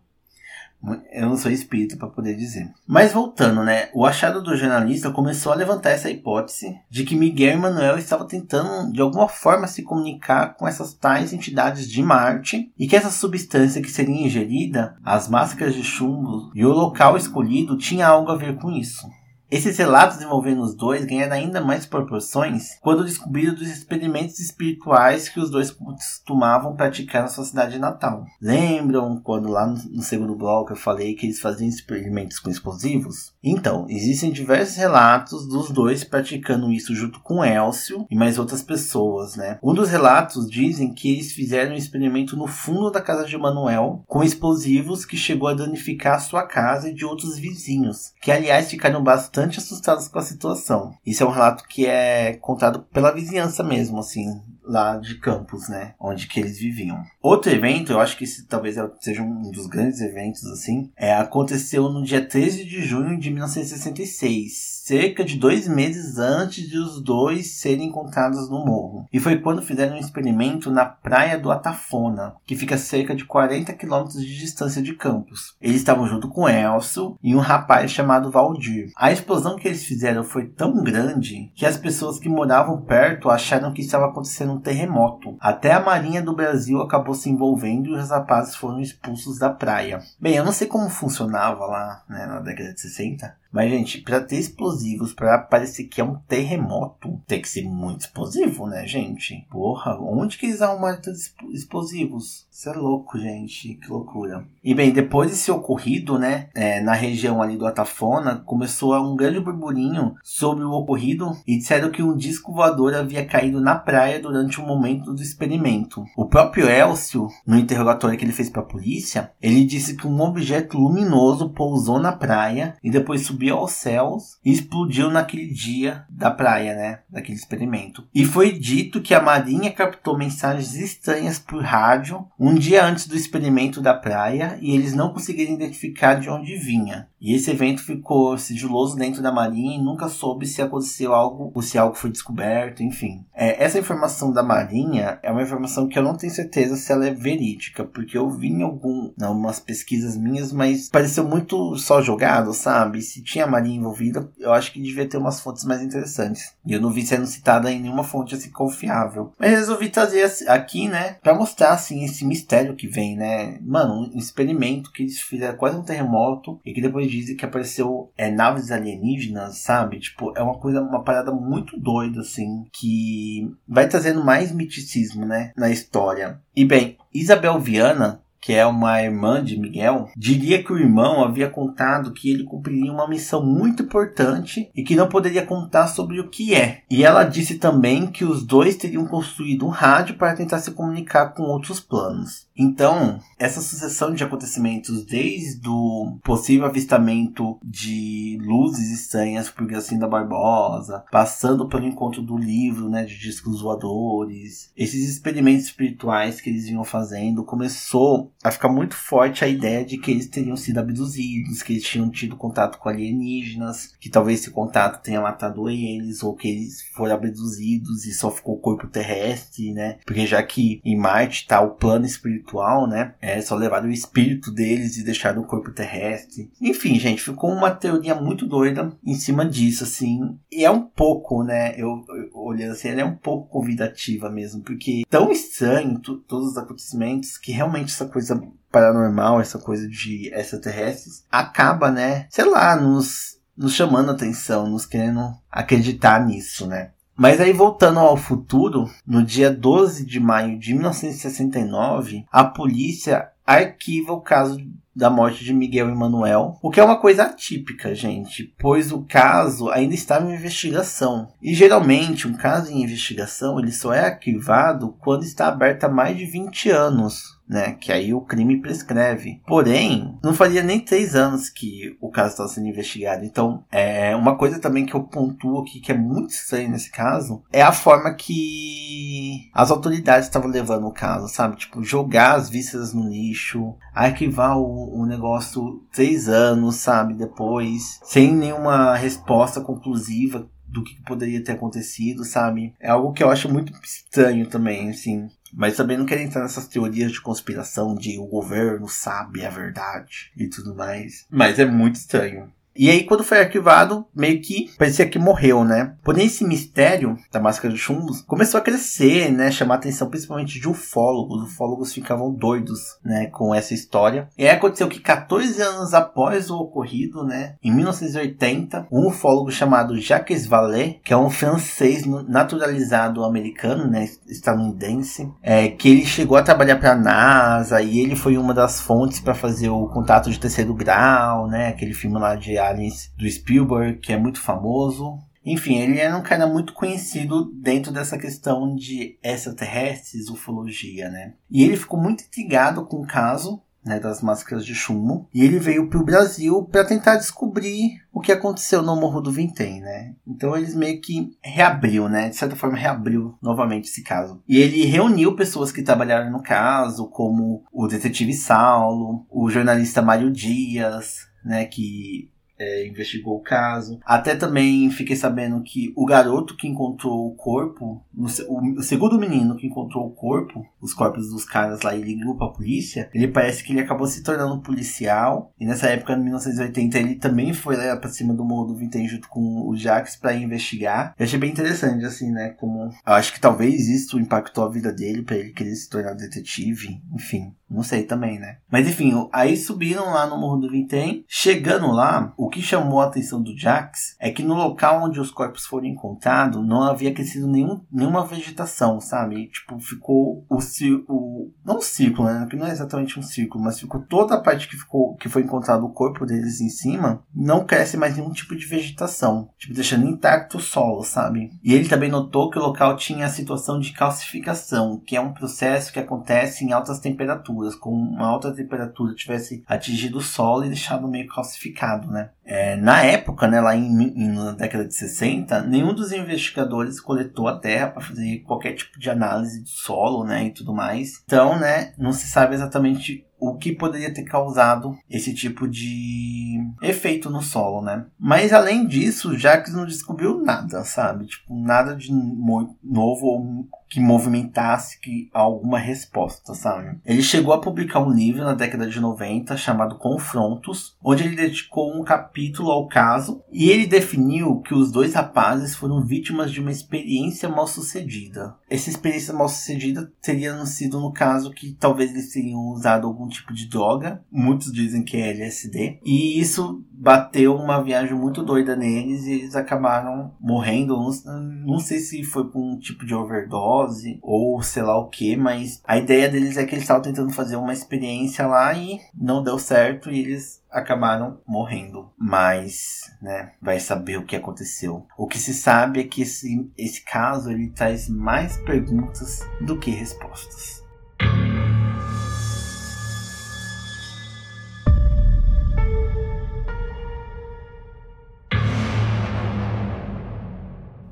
Eu não sou espírito para poder dizer. Mas voltando, né? O achado do jornalista começou a levantar essa hipótese de que Miguel Emanuel estava tentando de alguma forma se comunicar com essas tais entidades de Marte e que essa substância que seria ingerida, as máscaras de chumbo e o local escolhido tinha algo a ver com isso. Esses relatos envolvendo os dois ganharam ainda mais proporções quando descobriram dos experimentos espirituais que os dois costumavam praticar na sua cidade natal. Lembram quando lá no segundo bloco eu falei que eles faziam experimentos com explosivos? Então, existem diversos relatos dos dois praticando isso junto com Elcio e mais outras pessoas, né? Um dos relatos dizem que eles fizeram um experimento no fundo da casa de Manuel com explosivos que chegou a danificar sua casa e de outros vizinhos, que aliás ficaram bastante bastante assustados com a situação. Isso é um relato que é contado pela vizinhança mesmo, assim, lá de Campos, né? Onde que eles viviam. Outro evento, eu acho que esse talvez seja um dos grandes eventos, assim, é, aconteceu no dia 13 de junho de 1966, cerca de dois meses antes de os dois serem encontrados no morro. E foi quando fizeram um experimento na praia do Atafona, que fica a cerca de 40 quilômetros de distância de Campos. Eles estavam junto com Elcio e um rapaz chamado Valdir. A explosão que eles fizeram foi tão grande que as pessoas que moravam perto acharam que estava acontecendo um terremoto. Até a Marinha do Brasil acabou se envolvendo e os rapazes foram expulsos da praia. Bem, eu não sei como funcionava lá né, na década de 60, mas, gente, pra ter explosivos, pra parecer que é um terremoto, tem que ser muito explosivo, né, gente? Porra, onde que eles arrumaram tantos explosivos? Isso é louco, gente. Que loucura. E bem, depois desse ocorrido, né, é, na região ali do Atafona, começou um grande burburinho sobre o ocorrido e disseram que um disco voador havia caído na praia durante o momento do experimento. O próprio Elcio, no interrogatório que ele fez para a polícia, ele disse que um objeto luminoso pousou na praia e depois subiu subiu aos céus e explodiu naquele dia da praia, né? Daquele experimento. E foi dito que a Marinha captou mensagens estranhas por rádio um dia antes do experimento da praia e eles não conseguiram identificar de onde vinha. E esse evento ficou sigiloso dentro da Marinha e nunca soube se aconteceu algo ou se algo foi descoberto, enfim. É, essa informação da Marinha é uma informação que eu não tenho certeza se ela é verídica, porque eu vi em algumas pesquisas minhas, mas pareceu muito só jogado, sabe? Se tinha Marinha envolvida, eu acho que devia ter umas fontes mais interessantes. E eu não vi sendo citada em nenhuma fonte assim confiável. Mas resolvi trazer aqui, né, para mostrar assim esse mistério que vem, né? Mano, um experimento que eles fizeram quase um terremoto e que depois dizem que apareceu é, naves alienígenas, sabe? Tipo, é uma coisa, uma parada muito doida assim, que vai trazendo mais miticismo, né, na história. E bem, Isabel Viana que é uma irmã de Miguel, diria que o irmão havia contado que ele cumpriria uma missão muito importante e que não poderia contar sobre o que é. E ela disse também que os dois teriam construído um rádio para tentar se comunicar com outros planos. Então, essa sucessão de acontecimentos, desde o possível avistamento de luzes estranhas por Gracinda Barbosa, passando pelo encontro do livro, né, de discos voadores, esses experimentos espirituais que eles vinham fazendo, começou a ficar muito forte a ideia de que eles teriam sido abduzidos, que eles tinham tido contato com alienígenas, que talvez esse contato tenha matado eles, ou que eles foram abduzidos e só ficou o corpo terrestre, né? Porque já que em Marte tá o plano espiritual espiritual, né? É, só levaram o espírito deles e deixaram o corpo terrestre. Enfim, gente, ficou uma teoria muito doida em cima disso, assim. E é um pouco, né? Eu, eu olhando assim, ela é um pouco convidativa mesmo, porque tão estranho todos os acontecimentos que realmente essa coisa paranormal, essa coisa de extraterrestres, acaba, né, sei lá, nos, nos chamando a atenção, nos querendo acreditar nisso, né. Mas aí voltando ao futuro, no dia 12 de maio de 1969, a polícia arquiva o caso da morte de Miguel Emanuel, o que é uma coisa atípica, gente, pois o caso ainda estava em investigação. E geralmente um caso em investigação ele só é arquivado quando está aberto há mais de 20 anos né? Que aí o crime prescreve. Porém, não fazia nem três anos que o caso estava sendo investigado. Então, é uma coisa também que eu pontuo aqui que é muito estranho nesse caso é a forma que as autoridades estavam levando o caso, sabe? Tipo, jogar as vísceras no lixo, arquivar o, o negócio três anos, sabe? Depois, sem nenhuma resposta conclusiva do que poderia ter acontecido, sabe? É algo que eu acho muito estranho também, assim. Mas também não quero entrar nessas teorias de conspiração de o governo sabe a verdade e tudo mais. Mas é muito estranho. E aí, quando foi arquivado, meio que parecia que morreu, né? Porém, esse mistério da máscara de chumbo começou a crescer, né? Chamar a atenção principalmente de ufólogos. Os ufólogos ficavam doidos, né? Com essa história. E aí aconteceu que 14 anos após o ocorrido, né? Em 1980, um ufólogo chamado Jacques Vallée, que é um francês naturalizado americano, né? Estadunidense, é, que ele chegou a trabalhar para a NASA e ele foi uma das fontes para fazer o contato de terceiro grau, né? Aquele filme lá de Aliens do Spielberg, que é muito famoso. Enfim, ele era um cara muito conhecido dentro dessa questão de extraterrestres, ufologia, né? E ele ficou muito intrigado com o caso né, das máscaras de chumbo. E ele veio para o Brasil para tentar descobrir o que aconteceu no Morro do Vintém, né? Então eles meio que reabriu, né? De certa forma reabriu novamente esse caso. E ele reuniu pessoas que trabalharam no caso, como o detetive Saulo, o jornalista Mário Dias, né, que é, investigou o caso. Até também fiquei sabendo que o garoto que encontrou o corpo, o, segundo menino que encontrou o corpo, os corpos dos caras lá e ligou pra polícia, ele parece que ele acabou se tornando policial. E nessa época, em 1980, ele também foi lá pra cima do Morro do Vintém junto com o Jax para investigar. Eu achei bem interessante, assim, né? Como eu acho que talvez isso impactou a vida dele para ele querer se tornar detetive, enfim. Não sei também, né? Mas enfim, aí subiram lá no Morro do Vintém. Chegando lá, o que chamou a atenção do Jax é que no local onde os corpos foram encontrados não havia crescido nenhum, nenhuma vegetação, sabe? Tipo, ficou o, o não um círculo, né? Que não é exatamente um círculo, mas ficou toda a parte que ficou que foi encontrado o corpo deles em cima, não cresce mais nenhum tipo de vegetação, tipo deixando intacto o solo, sabe? E ele também notou que o local tinha a situação de calcificação, que é um processo que acontece em altas temperaturas com uma alta temperatura tivesse atingido o solo e deixado meio calcificado, né? É, na época, né, lá em, em, na década de 60, nenhum dos investigadores coletou a terra para fazer qualquer tipo de análise do solo, né, e tudo mais. Então, né, não se sabe exatamente o que poderia ter causado esse tipo de efeito no solo, né? Mas além disso, Jacques não descobriu nada, sabe? Tipo, nada de novo ou que movimentasse que alguma resposta, sabe? Ele chegou a publicar um livro na década de 90 chamado Confrontos, onde ele dedicou um capítulo ao caso e ele definiu que os dois rapazes foram vítimas de uma experiência mal sucedida. Essa experiência mal sucedida teria sido no caso que talvez eles tenham usado algum tipo de droga, muitos dizem que é LSD, e isso bateu uma viagem muito doida neles e eles acabaram morrendo. Não, não sei se foi por um tipo de overdose ou sei lá o que, mas a ideia deles é que eles estavam tentando fazer uma experiência lá e não deu certo e eles acabaram morrendo. Mas, né, vai saber o que aconteceu. O que se sabe é que esse, esse caso ele traz mais perguntas do que respostas.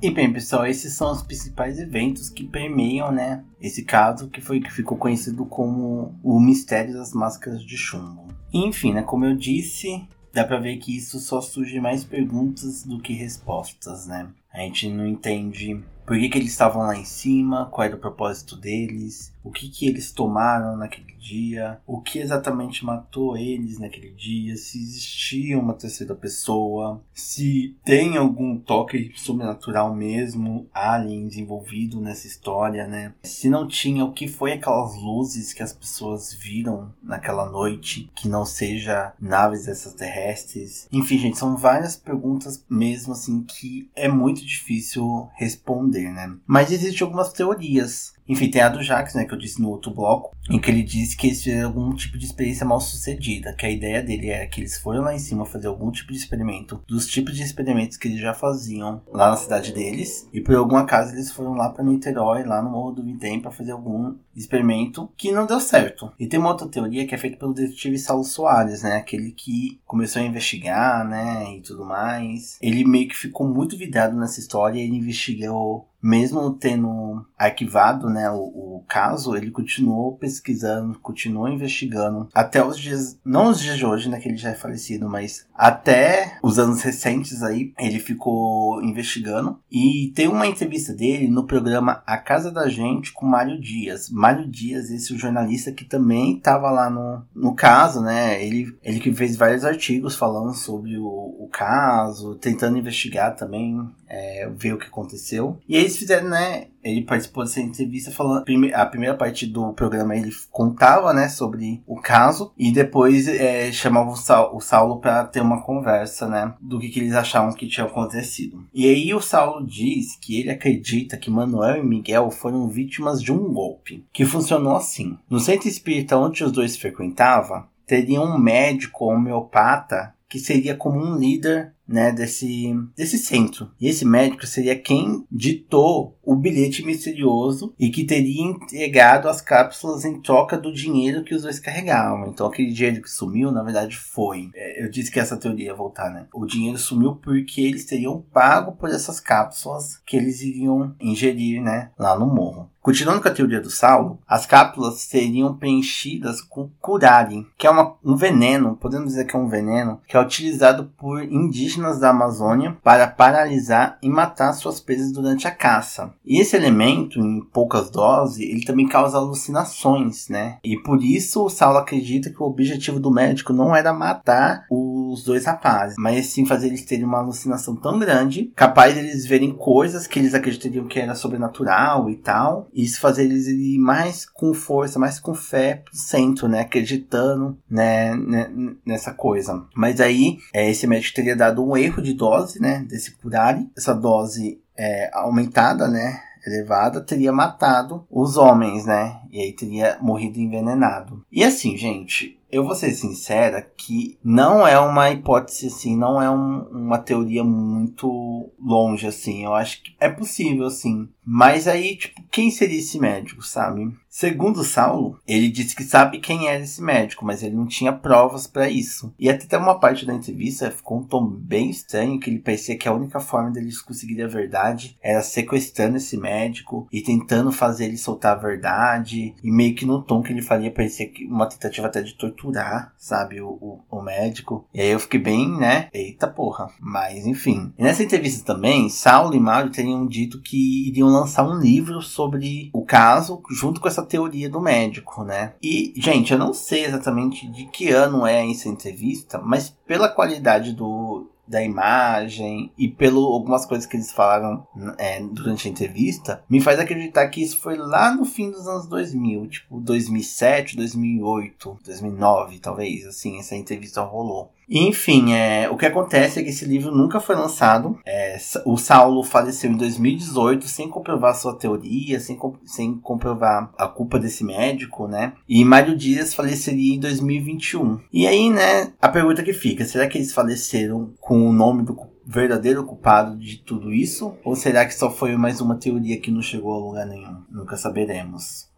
E bem, pessoal, esses são os principais eventos que permeiam, né, esse caso que foi que ficou conhecido como o mistério das máscaras de chumbo. enfim, né, como eu disse, dá para ver que isso só surge mais perguntas do que respostas, né? A gente não entende por que, que eles estavam lá em cima, qual era o propósito deles, o que, que eles tomaram naquele dia, o que exatamente matou eles naquele dia, se existia uma terceira pessoa, se tem algum toque sobrenatural mesmo, aliens envolvido nessa história, né? Se não tinha, o que foi aquelas luzes que as pessoas viram naquela noite, que não seja naves extraterrestres. Enfim, gente, são várias perguntas mesmo assim que é muito difícil responder, né? Mas existem algumas teorias enfim, tem a do Jax, né, que eu disse no outro bloco, em que ele disse que eles fizeram algum tipo de experiência mal sucedida, que a ideia dele era que eles foram lá em cima fazer algum tipo de experimento, dos tipos de experimentos que eles já faziam lá na cidade deles, e por algum acaso eles foram lá para Niterói, lá no Morro do Vitem, para fazer algum experimento que não deu certo. E tem uma outra teoria que é feita pelo detetive Saulo Soares, né, aquele que começou a investigar, né, e tudo mais. Ele meio que ficou muito vidrado nessa história, ele investigou mesmo tendo arquivado né, o, o, caso, ele continuou pesquisando, continuou investigando até os dias, não os dias de hoje, né, que ele já é falecido, mas até os anos recentes aí, ele ficou investigando. E tem uma entrevista dele no programa A Casa da Gente com Mário Dias. Mário Dias, esse jornalista que também estava lá no, no caso, né, ele, ele que fez vários artigos falando sobre o, o caso, tentando investigar também, é, ver o que aconteceu. E aí eles fizeram, né? Ele participou dessa entrevista falando. A primeira parte do programa ele contava, né, sobre o caso. E depois é, chamava o, Saulo, o Saulo para ter uma conversa, né, do que, que eles achavam que tinha acontecido. E aí o Saulo diz que ele acredita que Manuel e Miguel foram vítimas de um golpe. Que funcionou assim. No centro espírita onde os dois frequentavam, teria um médico homeopata que seria como um líder né, desse, desse centro. E esse médico seria quem ditou o bilhete misterioso e que teria entregado as cápsulas em troca do dinheiro que os dois carregavam. Então aquele dinheiro que sumiu, na verdade, foi. É, eu disse que essa teoria ia voltar, né? O dinheiro sumiu porque eles teriam pago por essas cápsulas que eles iriam ingerir, né, lá no morro. Continuando com a teoria do Saulo, as cápsulas seriam preenchidas com curare, que é uma, um veneno, podemos dizer que é um veneno, que é utilizado por indígenas da Amazônia para paralisar e matar suas presas durante a caça. E esse elemento, em poucas doses, ele também causa alucinações, né? E por isso o Saulo acredita que o objetivo do médico não era matar os dois rapazes, mas sim fazer eles terem uma alucinação tão grande, capaz de eles verem coisas que eles acreditariam que era sobrenatural e tal, isso fazer eles ir mais com força, mais com fé centro, né? Acreditando, né? né nessa coisa. Mas aí, é, esse médico teria dado um erro de dose, né? Desse curare. Essa dose é, aumentada, né? elevada teria matado os homens, né? E aí teria morrido envenenado. E assim, gente, eu vou ser sincera que não é uma hipótese assim, não é um, uma teoria muito longe assim. Eu acho que é possível assim. Mas aí, tipo, quem seria esse médico, sabe? Segundo Saulo, ele disse que sabe quem era esse médico, mas ele não tinha provas para isso. E até uma parte da entrevista ficou um tom bem estranho, que ele parecia que a única forma deles conseguirem a verdade era sequestrando esse médico e tentando fazer ele soltar a verdade. E meio que no tom que ele faria parecia que uma tentativa até de torturar, sabe, o, o, o médico. E aí eu fiquei bem, né? Eita porra. Mas enfim. E nessa entrevista também, Saulo e Mário teriam dito que iriam lançar um livro sobre o caso, junto com essa teoria do médico, né? E, gente, eu não sei exatamente de que ano é essa entrevista, mas pela qualidade do, da imagem e pelo algumas coisas que eles falaram é, durante a entrevista, me faz acreditar que isso foi lá no fim dos anos 2000, tipo 2007, 2008, 2009, talvez, assim, essa entrevista rolou. Enfim, é, o que acontece é que esse livro nunca foi lançado. É, o Saulo faleceu em 2018 sem comprovar sua teoria, sem, sem comprovar a culpa desse médico, né? E Mário Dias faleceria em 2021. E aí, né, a pergunta que fica: será que eles faleceram com o nome do verdadeiro culpado de tudo isso? Ou será que só foi mais uma teoria que não chegou a lugar nenhum? Nunca saberemos.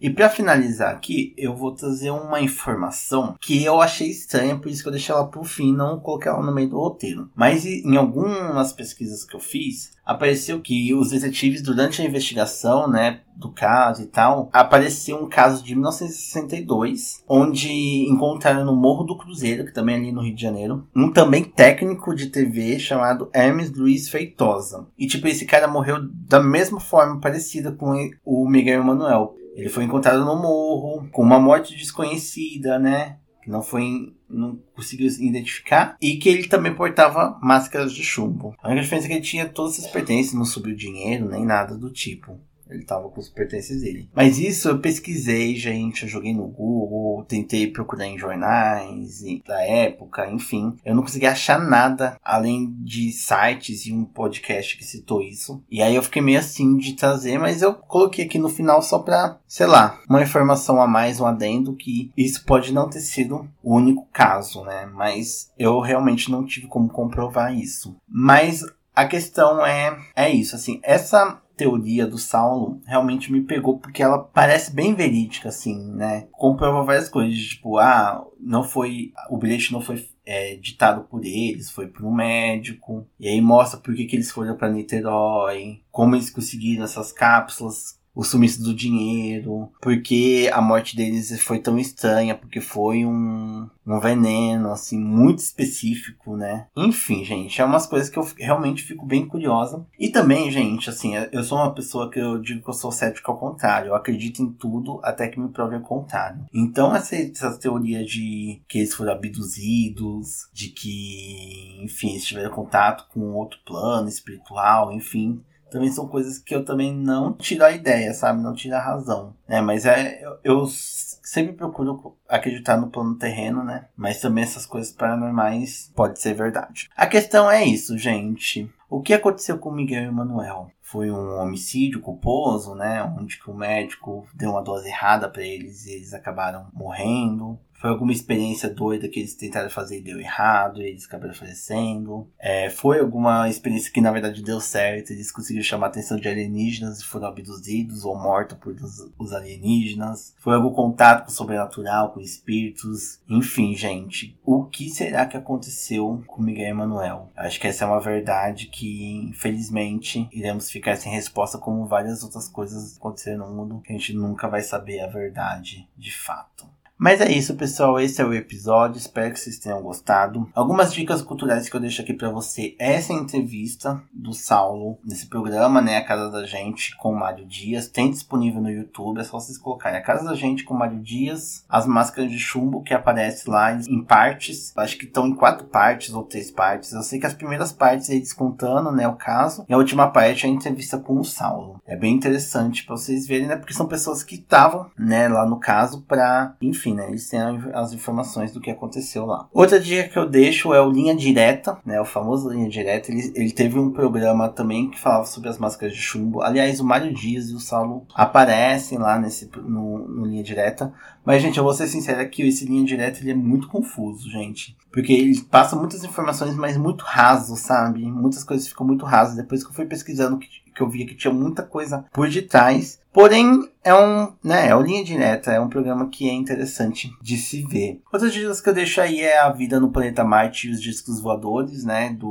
E para finalizar aqui, eu vou trazer uma informação que eu achei estranha, por isso que eu deixei ela pro fim, não coloquei ela no meio do roteiro. Mas em algumas pesquisas que eu fiz, apareceu que os detetives, durante a investigação, né, do caso e tal, apareceu um caso de 1962, onde encontraram no Morro do Cruzeiro, que também é ali no Rio de Janeiro, um também técnico de TV chamado Hermes Luiz Feitosa. E tipo, esse cara morreu da mesma forma parecida com o Miguel Emanuel. Ele foi encontrado no morro, com uma morte desconhecida, né? Que não foi não conseguiu identificar, e que ele também portava máscaras de chumbo. A única diferença é que ele tinha todas essas pertences, não subiu dinheiro nem nada do tipo. Ele tava com os pertences dele. Mas isso eu pesquisei, gente. Eu joguei no Google, tentei procurar em jornais da época, enfim. Eu não consegui achar nada além de sites e um podcast que citou isso. E aí eu fiquei meio assim de trazer, mas eu coloquei aqui no final só pra, sei lá, uma informação a mais, um adendo que isso pode não ter sido o único caso, né? Mas eu realmente não tive como comprovar isso. Mas a questão é, é isso, assim, essa teoria do Saulo realmente me pegou porque ela parece bem verídica, assim, né? Comprova várias coisas, tipo, ah, não foi. O bilhete não foi é, ditado por eles, foi por um médico. E aí mostra por que, que eles foram para Niterói, como eles conseguiram essas cápsulas o sumiço do dinheiro, porque a morte deles foi tão estranha, porque foi um, um veneno, assim, muito específico, né? Enfim, gente, é umas coisas que eu realmente fico bem curiosa. E também, gente, assim, eu sou uma pessoa que eu digo que eu sou cético ao contrário, eu acredito em tudo até que me prove o contrário. Então, essa, essa teoria de que eles foram abduzidos, de que, enfim, eles tiveram contato com outro plano espiritual, enfim, também são coisas que eu também não tiro a ideia, sabe? Não tiro a razão. né? mas é, eu, eu sempre procuro acreditar no plano terreno, né? Mas também essas coisas paranormais pode ser verdade. A questão é isso, gente. O que aconteceu com Miguel e Manuel? Foi um homicídio culposo, né? Onde que o médico deu uma dose errada para eles e eles acabaram morrendo. Foi alguma experiência doida que eles tentaram fazer e deu errado, e eles acabaram falecendo. É, foi alguma experiência que na verdade deu certo, eles conseguiram chamar a atenção de alienígenas e foram abduzidos ou mortos por os, os alienígenas. Foi algum contato com o sobrenatural, com espíritos. Enfim, gente, o que será que aconteceu com Miguel Emanuel? Acho que essa é uma verdade que, infelizmente, iremos ficar sem resposta, como várias outras coisas aconteceram no mundo, que a gente nunca vai saber a verdade de fato. Mas é isso, pessoal. Esse é o episódio. Espero que vocês tenham gostado. Algumas dicas culturais que eu deixo aqui para você. Essa entrevista do Saulo nesse programa, né? A Casa da Gente com o Mário Dias. Tem disponível no YouTube. É só vocês colocarem A Casa da Gente com o Mário Dias. As máscaras de chumbo que aparece lá em partes. Acho que estão em quatro partes ou três partes. Eu sei que as primeiras partes eles contando, né? O caso. E a última parte é a entrevista com o Saulo. É bem interessante para vocês verem, né? Porque são pessoas que estavam, né? Lá no caso para, enfim enfim, né, eles têm as informações do que aconteceu lá. Outra dica que eu deixo é o Linha Direta, né, o famoso Linha Direta. Ele, ele teve um programa também que falava sobre as máscaras de chumbo. Aliás, o Mário Dias e o Saulo aparecem lá nesse, no, no Linha Direta. Mas, gente, eu vou ser sincero que esse Linha Direta ele é muito confuso, gente. Porque ele passa muitas informações, mas muito raso, sabe? Muitas coisas ficam muito rasas. Depois que eu fui pesquisando, que eu via que tinha muita coisa por detrás. Porém, é um, né, é o Linha Direta, é um programa que é interessante de se ver. Outras dicas que eu deixo aí é a vida no planeta Marte e os discos voadores, né, do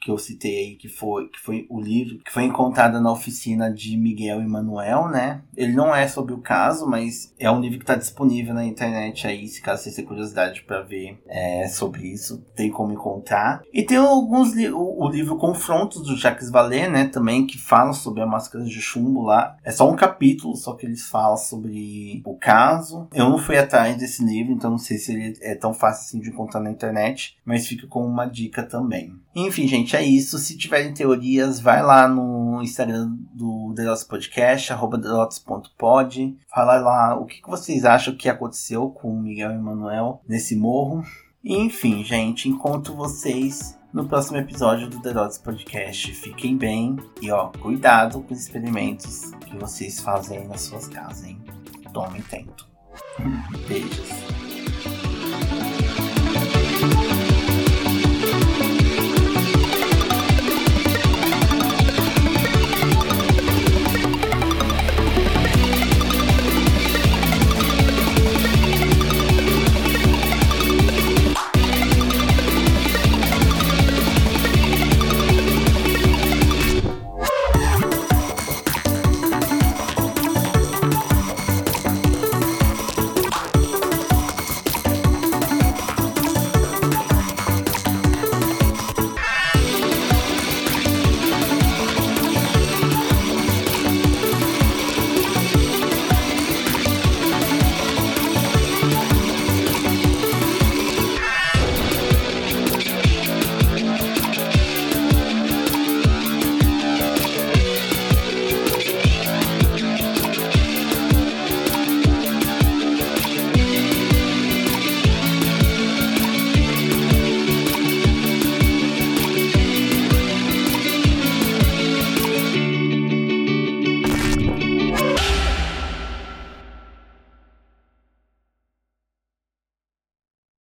que eu citei aí, que foi, que foi o livro que foi encontrado na oficina de Miguel e Manuel, né? Ele não é sobre o caso, mas é um livro que está disponível na internet aí, se caso você tenha curiosidade para ver é, sobre isso, tem como encontrar. E tem alguns o, o livro Confrontos do Jacques Vallée, né, também que fala sobre a máscara de chumbo lá. É só um capítulo só que eles falam sobre o caso. Eu não fui atrás desse livro, então não sei se ele é tão fácil assim de encontrar na internet, mas fica como uma dica também. Enfim, gente, é isso. Se tiverem teorias, vai lá no Instagram do The Podcast, arroba. Fala lá o que vocês acham que aconteceu com o Miguel e Manuel nesse morro. Enfim, gente, encontro vocês no próximo episódio do The Podcast. Fiquem bem e ó, cuidado com os experimentos que vocês fazem nas suas casas, hein? Tomem tempo. Beijos.